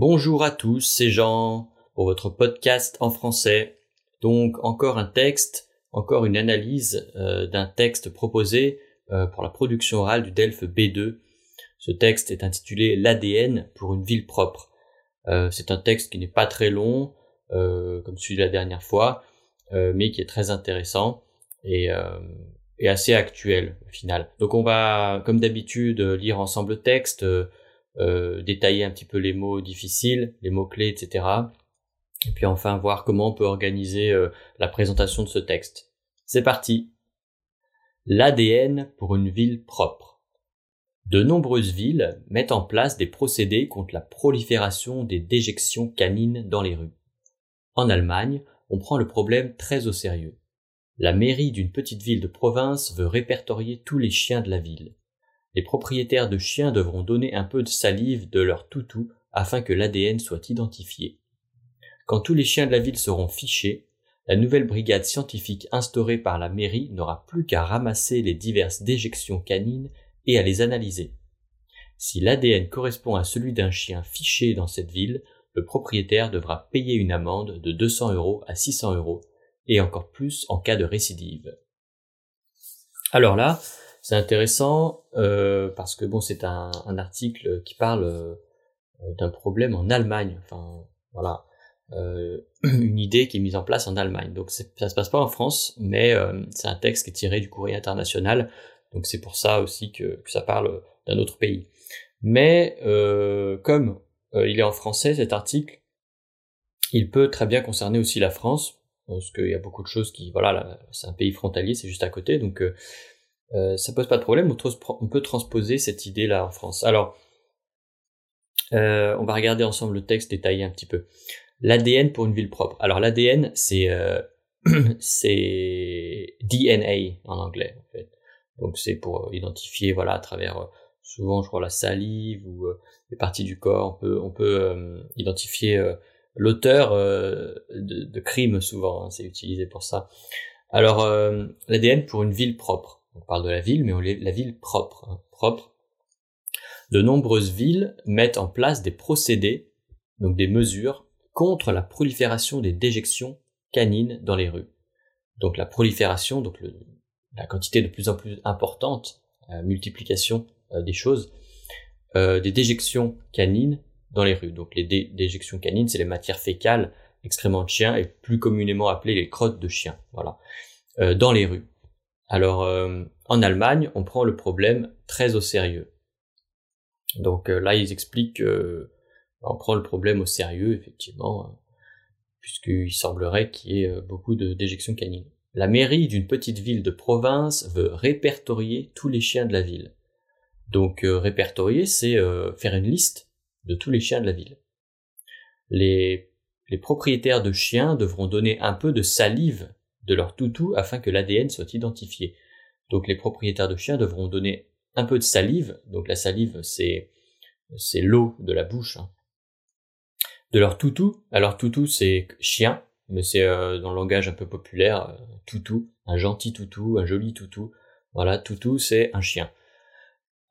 Bonjour à tous, c'est Jean pour votre podcast en français. Donc encore un texte, encore une analyse euh, d'un texte proposé euh, pour la production orale du DELF B2. Ce texte est intitulé L'ADN pour une ville propre. Euh, c'est un texte qui n'est pas très long, comme celui de la dernière fois, mais qui est très intéressant et, et, assez actuel au final. Donc on va, comme d'habitude, lire ensemble le texte euh, détailler un petit peu les mots difficiles, les mots clés, etc. Et puis enfin voir comment on peut organiser euh, la présentation de ce texte. C'est parti. L'ADN pour une ville propre. De nombreuses villes mettent en place des procédés contre la prolifération des déjections canines dans les rues. En Allemagne, on prend le problème très au sérieux. La mairie d'une petite ville de province veut répertorier tous les chiens de la ville les propriétaires de chiens devront donner un peu de salive de leur toutou afin que l'ADN soit identifié. Quand tous les chiens de la ville seront fichés, la nouvelle brigade scientifique instaurée par la mairie n'aura plus qu'à ramasser les diverses déjections canines et à les analyser. Si l'ADN correspond à celui d'un chien fiché dans cette ville, le propriétaire devra payer une amende de 200 euros à 600 euros, et encore plus en cas de récidive. Alors là, c'est intéressant euh, parce que bon, c'est un, article qui parle euh, d'un problème en Allemagne. Enfin, voilà, euh, une idée qui est mise en place en Allemagne. Donc ça se passe pas en France, mais c'est un texte qui est tiré du courrier international. Donc c'est pour ça aussi que, ça parle d'un autre pays. Mais comme il est en français cet article, il peut très bien concerner aussi la France parce qu'il y a beaucoup de choses qui, voilà, c'est un pays frontalier, c'est juste à côté, donc euh, ça pose pas de problème, on peut transposer cette idée-là en France. Alors, euh, on va regarder ensemble le texte détaillé un petit peu. L'ADN pour une ville propre. Alors l'ADN, c'est euh, DNA en anglais. Donc c'est pour identifier voilà à travers souvent je crois la salive ou les parties du corps. On peut on peut identifier l'auteur de, de crime souvent. Hein, c'est utilisé pour ça. Alors l'ADN pour une ville propre on parle de la ville, mais la ville propre, hein, propre. De nombreuses villes mettent en place des procédés, donc des mesures, contre la prolifération des déjections canines dans les rues. Donc la prolifération, donc la quantité de plus en plus importante, la multiplication euh, des choses, euh, des déjections canines dans les rues. Donc les déjections canines, c'est les matières fécales, excréments de chiens et plus communément appelées les crottes de chiens. Voilà, euh, dans les rues. Alors, euh, en Allemagne, on prend le problème très au sérieux. Donc euh, là, ils expliquent qu'on prend le problème au sérieux, effectivement, puisqu'il semblerait qu'il y ait euh, beaucoup de déjections canines. La mairie d'une petite ville de province veut répertorier tous les chiens de la ville. Donc répertorier, c'est faire une liste de tous les chiens de la ville. Les propriétaires de chiens devront donner un peu de salive de leur toutou afin que l'ADN soit identifié. Donc les propriétaires de chiens devront donner un peu de salive, donc la salive c'est l'eau de la bouche, hein. de leur toutou. Alors toutou c'est chien, mais c'est euh, dans le langage un peu populaire, euh, toutou, un gentil toutou, un joli toutou. Voilà, toutou c'est un chien.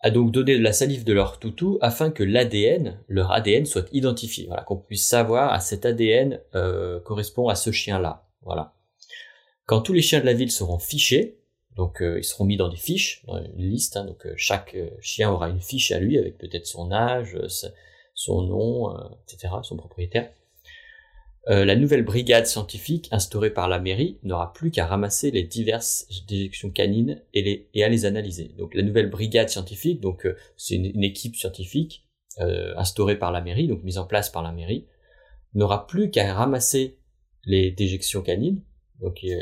A donc donné de la salive de leur toutou afin que l'ADN, leur ADN soit identifié. Voilà, qu'on puisse savoir à cet ADN euh, correspond à ce chien-là. Voilà. Quand tous les chiens de la ville seront fichés, donc euh, ils seront mis dans des fiches, dans une liste, hein, donc euh, chaque euh, chien aura une fiche à lui avec peut-être son âge, son nom, etc., son propriétaire. la nouvelle brigade scientifique instaurée par la mairie n'aura plus qu'à ramasser les diverses déjections canines et, à les analyser. Donc la nouvelle brigade scientifique, donc c'est une, une, équipe scientifique instaurée par la mairie, donc mise en place par la mairie, n'aura plus qu'à ramasser les déjections canines donc il,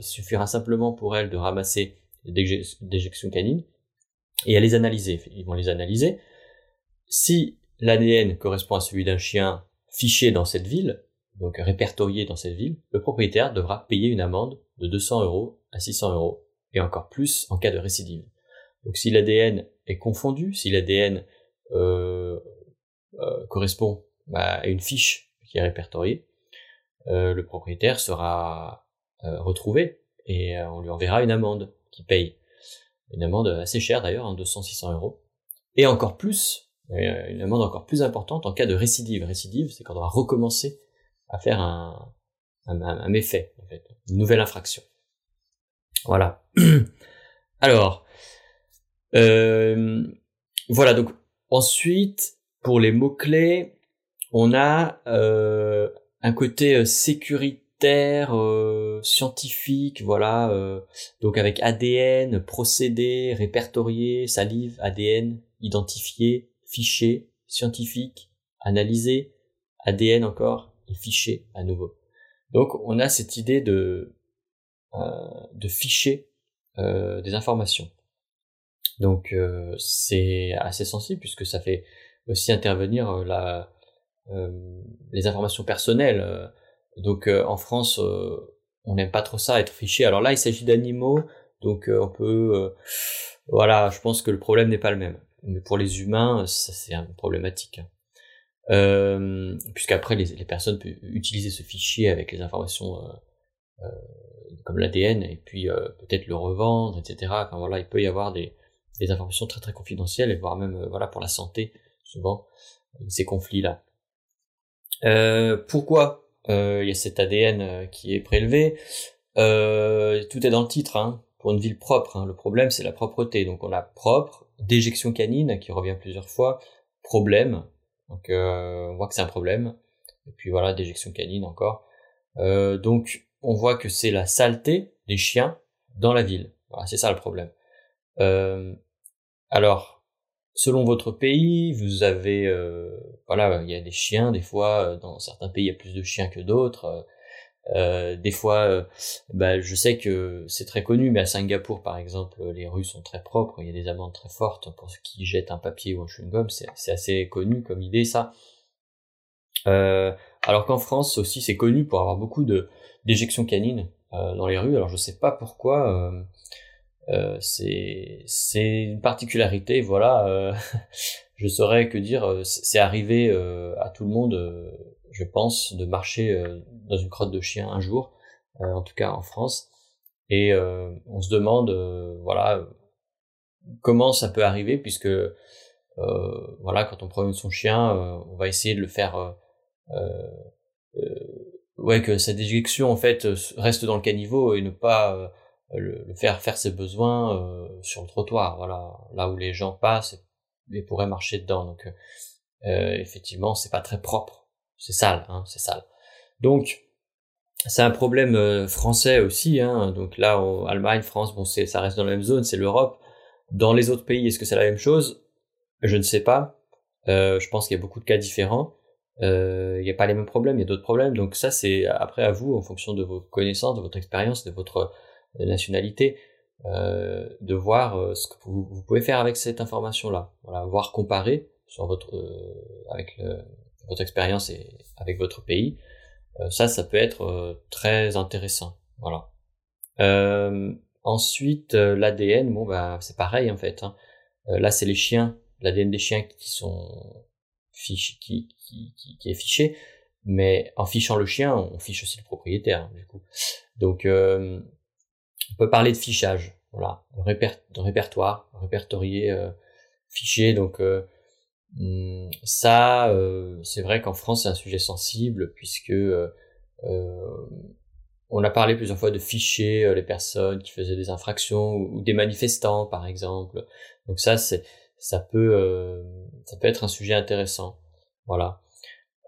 suffira simplement pour elle de ramasser des déjections canines et à les analyser. Ils vont les analyser. Si l'ADN correspond à celui d'un chien fiché dans cette ville, donc répertorié dans cette ville, le propriétaire devra payer une amende de 200 euros à 600 euros et encore plus en cas de récidive. Donc si l'ADN est confondu, si l'ADN euh, euh, correspond à une fiche qui est répertoriée, euh, le propriétaire sera euh, retrouvé et euh, on lui enverra une amende qui paye. Une amende assez chère d'ailleurs, hein, 200-600 euros. Et encore plus une amende encore plus importante en cas de récidive. Récidive, c'est quand on va recommencer à faire un, un, méfait, une nouvelle infraction. Voilà. Alors, voilà, donc ensuite, pour les mots-clés, on a un côté euh, sécuritaire, euh, scientifique, voilà, euh, donc avec ADN, procédé, répertorié, salive, ADN, identifié, fichier, scientifique, analysé, ADN encore, et fichier à nouveau. Donc on a cette idée de, de ficher des informations. Donc c'est assez sensible puisque ça fait aussi intervenir la, euh, les informations personnelles. Euh, donc euh, en France, on n'aime pas trop ça, être fiché. Alors là, il s'agit d'animaux, donc on peut... voilà, je pense que le problème n'est pas le même. Mais pour les humains, ça c'est problématique. Euh, puisqu'après les, personnes peuvent utiliser ce fichier avec les informations euh, comme l'ADN et puis peut-être le revendre, etc. Enfin voilà, il peut y avoir des, des informations très très confidentielles et voire même voilà pour la santé souvent ces conflits là. Euh, pourquoi euh, il y a cet ADN euh, qui est prélevé? Tout est dans le titre. Hein, pour une ville propre, hein. le problème c'est la propreté. Donc on a propre, déjection canine qui revient plusieurs fois, problème. Donc on voit que c'est un problème. Et puis voilà, déjection canine encore. donc on voit que c'est la saleté des chiens dans la ville. Voilà, c'est ça le problème. alors, selon votre pays, vous avez, euh, voilà, il y a des chiens, des fois, euh, dans certains pays, il y a plus de chiens que d'autres. Euh, des fois, bah, je sais que c'est très connu, mais à Singapour, par exemple, les rues sont très propres, il y a des amendes très fortes pour ceux qui jettent un papier ou un chewing-gum, c'est assez connu comme idée, ça. alors qu'en France aussi, c'est connu pour avoir beaucoup d'éjections canines dans les rues. Alors je sais pas pourquoi. Euh, c'est une particularité, voilà. Euh, je saurais que dire. Euh, c'est arrivé à tout le monde, je pense, de marcher dans une crotte de chien un jour, en tout cas en France, et on se demande, voilà, comment ça peut arriver, puisque voilà, quand on promène son chien, on va essayer de le faire. ouais, que sa déjection en fait reste dans le caniveau et ne pas le, faire faire ses besoins euh, sur le trottoir, voilà, là où les gens passent et, pourraient marcher dedans. Donc euh, euh, effectivement, c'est pas très propre, c'est sale, hein, c'est sale. Donc c'est un problème français aussi, hein, donc là, en Allemagne, France, bon, c'est, ça reste dans la même zone, c'est l'Europe. Dans les autres pays, est-ce que c'est la même chose? Je ne sais pas. je pense qu'il y a beaucoup de cas différents. Il n'y a pas les mêmes problèmes, il y a d'autres problèmes. Donc ça, c'est après à vous, en fonction de vos connaissances, de votre expérience, de votre nationalité, euh, de voir euh, ce que vous, pouvez faire avec cette information-là. Voilà, voir comparer sur votre euh, avec votre expérience et avec votre pays. ça, ça peut être très intéressant. Voilà. ensuite, l'ADN, bon bah c'est pareil en fait. Hein. là, c'est les chiens, l'ADN des chiens qui sont fichés, qui, qui, qui, est fiché, mais en fichant le chien, on fiche aussi le propriétaire hein, du coup. Donc on peut parler de fichage, voilà, de, répertoire, répertorier, euh, fichier. Donc euh, hmm, ça, euh, c'est vrai qu'en France c'est un sujet sensible puisque euh, on a parlé plusieurs fois de ficher les personnes qui faisaient des infractions ou, des manifestants par exemple. Donc ça, c'est ça peut ça peut être un sujet intéressant. Voilà.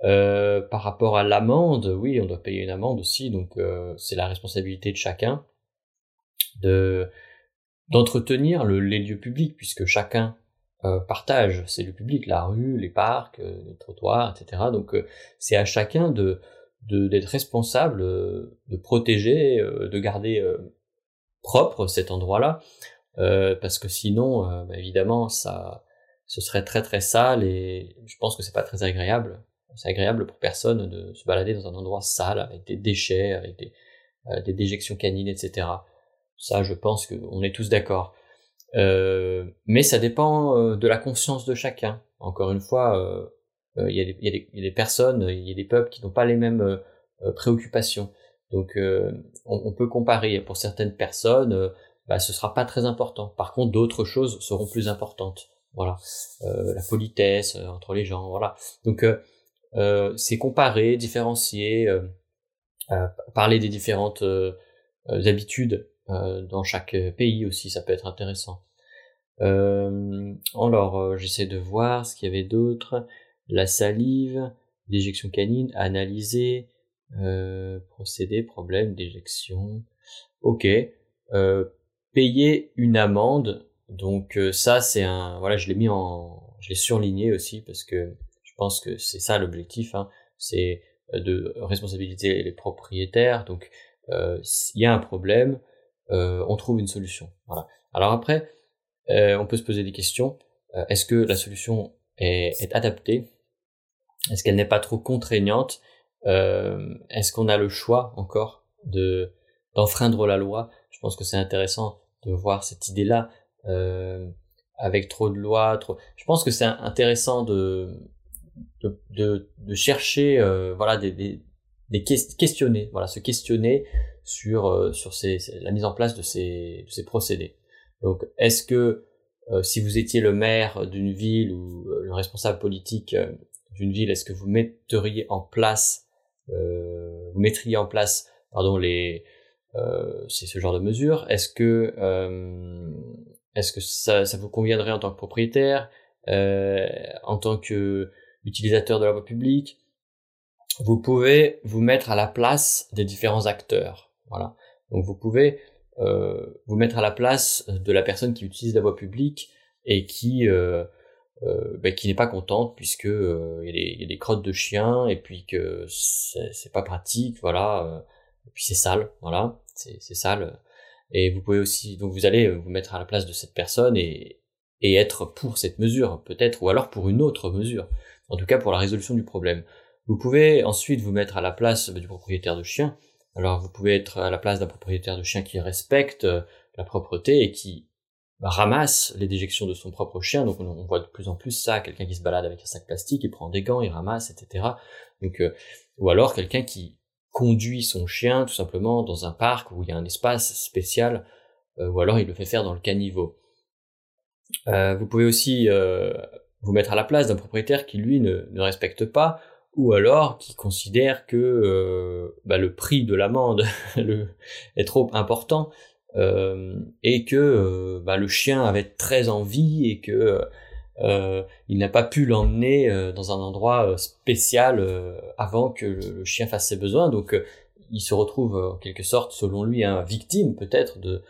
par rapport à l'amende, oui, on doit payer une amende aussi, donc c'est la responsabilité de chacun de d'entretenir le, les lieux publics puisque chacun euh, partage ces lieux publics, la rue, les parcs, euh, les trottoirs, etc. Donc euh, c'est à chacun de d'être responsable, de protéger, de garder propre cet endroit-là, parce que sinon, bah, évidemment, ça, ce serait très très sale et je pense que c'est pas très agréable. C'est agréable pour personne de se balader dans un endroit sale avec des déchets, avec des, des déjections canines, etc. Ça, je pense qu'on est tous d'accord. Euh, mais ça dépend euh, de la conscience de chacun. Encore une fois, il y, a des personnes, il y a des peuples qui n'ont pas les mêmes euh, préoccupations. Donc, on, peut comparer. Pour certaines personnes, bah, ce sera pas très important. Par contre, d'autres choses seront plus importantes. voilà, la politesse entre les gens, voilà. Donc c'est comparer, différencier, parler des différentes habitudes dans chaque pays aussi, ça peut être intéressant. alors j'essaie de voir ce qu'il y avait d'autre. La salive, l'éjection canine, analyser, procédé, problème d'éjection. Ok. Euh, payer une amende. Donc euh, ça c'est un voilà je l'ai mis en je l'ai surligné aussi parce que je pense que c'est ça l'objectif hein. c'est euh, de responsabiliser les propriétaires donc s'il y a un problème on trouve une solution. Voilà. Alors après on peut se poser des questions. Est-ce que la solution est, est adaptée? Est-ce qu'elle n'est pas trop contraignante? Est-ce qu'on a le choix encore de d'enfreindre la loi? Je pense que c'est intéressant de voir cette idée-là euh, avec trop de lois. Trop... Je pense que c'est intéressant de, de, de, de chercher, euh, voilà, des, des, des, questionner, voilà, se questionner sur euh, sur ces, la mise en place de ces, de ces procédés. Donc, est-ce que euh, si vous étiez le maire d'une ville ou euh, le responsable politique d'une ville, est-ce que vous metteriez en place, vous mettriez en place, pardon, les euh, c'est ce genre de mesure. Est-ce que euh, est-ce que ça, ça, vous conviendrait en tant que propriétaire, euh, en tant que utilisateur de la voie publique? Vous pouvez vous mettre à la place des différents acteurs. Voilà. Donc vous pouvez euh, vous mettre à la place de la personne qui utilise la voie publique et qui euh, euh, ben, qui n'est pas contente puisque il y, a des crottes de chiens et puis que c'est pas pratique, voilà et puis c'est sale, voilà, c'est sale. Et vous pouvez aussi, donc vous allez vous mettre à la place de cette personne et, et être pour cette mesure, peut-être, ou alors pour une autre mesure. En tout cas, pour la résolution du problème. Vous pouvez ensuite vous mettre à la place du propriétaire de chien. Alors, vous pouvez être à la place d'un propriétaire de chien qui respecte euh, la propreté et qui bah, ramasse les déjections de son propre chien. Donc, on, voit de plus en plus ça, quelqu'un qui se balade avec un sac plastique, il prend des gants, il ramasse, etc. Donc, euh, ou alors quelqu'un qui conduit son chien tout simplement dans un parc où il y a un espace spécial, euh, ou alors il le fait faire dans le caniveau. Euh, vous pouvez aussi euh, vous mettre à la place d'un propriétaire qui lui ne, ne, respecte pas, ou alors qui considère que bah, le prix de l'amende est trop important et que bah, le chien avait très envie et que euh, il n'a pas pu l'emmener euh, dans un endroit euh, spécial avant que le, chien fasse ses besoins. Donc il se retrouve en quelque sorte, selon lui, un victime peut-être de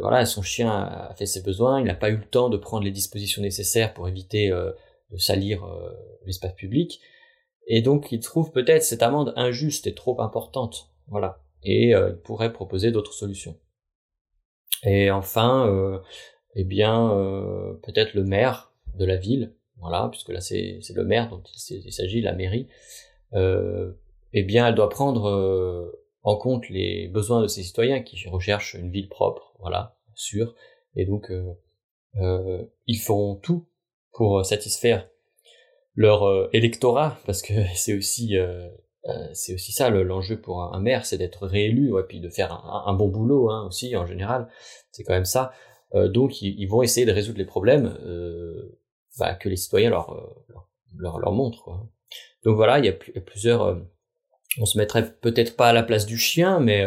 voilà, son chien a fait ses besoins, il n'a pas eu le temps de prendre les dispositions nécessaires pour éviter salir l'espace public, et donc il trouve peut-être cette amende injuste et trop importante, voilà, et il pourrait proposer d'autres solutions. Et enfin, eh bien euh, peut-être le maire de la ville, voilà, puisque là c'est le maire dont il s'agit, la mairie, euh, eh bien elle doit prendre euh, en compte les besoins de ses citoyens qui recherchent une ville propre, voilà, sûre, et donc euh, ils feront tout pour satisfaire leur électorat, parce que c'est aussi c'est aussi ça l'enjeu pour un, maire, c'est d'être réélu, ouais, puis de faire un, bon boulot hein, aussi en général, c'est quand même ça. Euh, donc ils, vont essayer de résoudre les problèmes euh, bah, que les citoyens leur, euh, leur, leur, montrent. Donc voilà, il y a, plusieurs... on se mettrait peut-être pas à la place du chien, mais...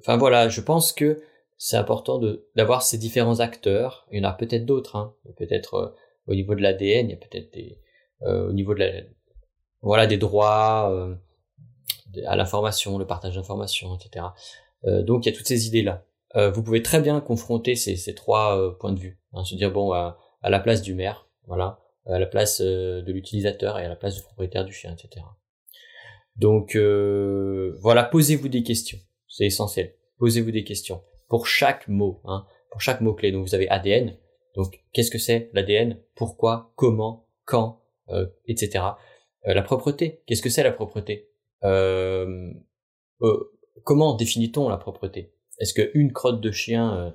Enfin voilà, je pense que c'est important d'avoir ces différents acteurs. Il y en a peut-être d'autres, hein. peut-être au niveau de l'ADN, il y a peut-être des au niveau de voilà des droits à l'information, le partage d'informations, etc. donc il y a toutes ces idées là. Euh, vous pouvez très bien confronter ces, ces trois euh, points de vue. Hein, se dire bon à, à, la place du maire, voilà, à la place euh, de l'utilisateur et à la place du propriétaire du chien, etc. Donc voilà, posez-vous des questions, c'est essentiel. Posez-vous des questions pour chaque mot, hein, pour chaque mot clé. Donc vous avez ADN. Donc qu'est-ce que c'est l'ADN Pourquoi Comment Quand Etc. la propreté. Qu'est-ce que c'est la propreté? Comment définit-on la propreté? Est-ce que une crotte de chien euh,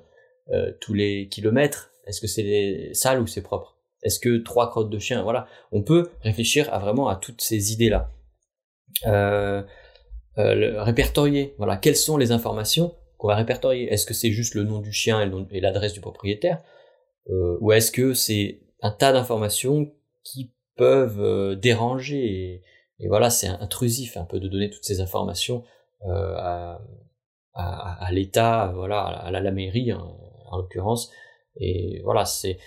euh, tous les kilomètres, est-ce que c'est sale ou c'est propre? Est-ce que trois crottes de chien? Voilà, on peut réfléchir à vraiment à toutes ces idées-là. Euh, euh répertorier, voilà, quelles sont les informations? Qu'on va répertorier Est-ce que c'est juste le nom du chien et l'adresse du propriétaire ou est-ce que c'est un tas d'informations qui peuvent déranger et, voilà, c'est intrusif un peu de donner toutes ces informations à, à, à l'État, voilà, à la, mairie en l'occurrence. Et voilà, c'est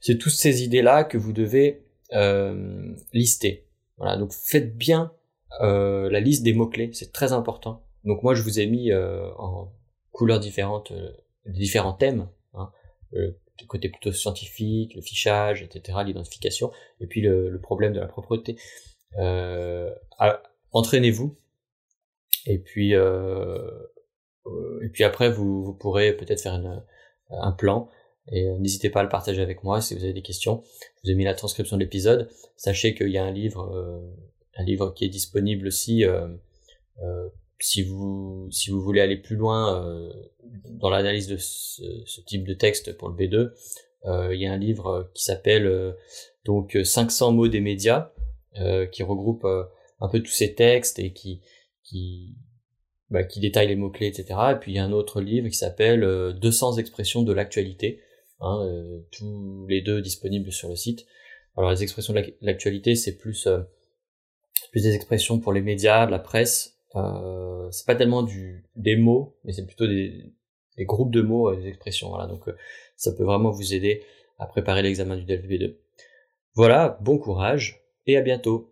c'est toutes ces idées là que vous devez euh, lister. Voilà, donc faites bien euh, la liste des mots clés, c'est très important. Donc moi je vous ai mis euh, en couleurs différentes euh, différents thèmes, hein, le côté plutôt scientifique, le fichage, etc., l'identification, et puis le, le, problème de la propreté. Euh, entraînez-vous, et puis et puis après vous, vous pourrez peut-être faire une, un plan et euh, n'hésitez pas à le partager avec moi si vous avez des questions. Je vous ai mis la transcription de l'épisode. Sachez qu'il y a un livre, euh, un livre qui est disponible aussi euh, si vous si vous voulez aller plus loin dans l'analyse de ce, type de texte pour le B2. il y a un livre qui s'appelle donc 500 mots des médias qui regroupe un peu tous ces textes et qui qui bah, qui détaille les mots-clés, etc. Et puis il y a un autre livre qui s'appelle 200 expressions de l'actualité, Hein, euh, tous les deux disponibles sur le site. Alors les expressions de l'actualité, c'est plus euh, plus des expressions pour les médias, la presse. Euh, c'est pas tellement du des mots, mais c'est plutôt des, groupes de mots, des expressions. Voilà, donc ça peut vraiment vous aider à préparer l'examen du DLB2. Voilà, bon courage et à bientôt.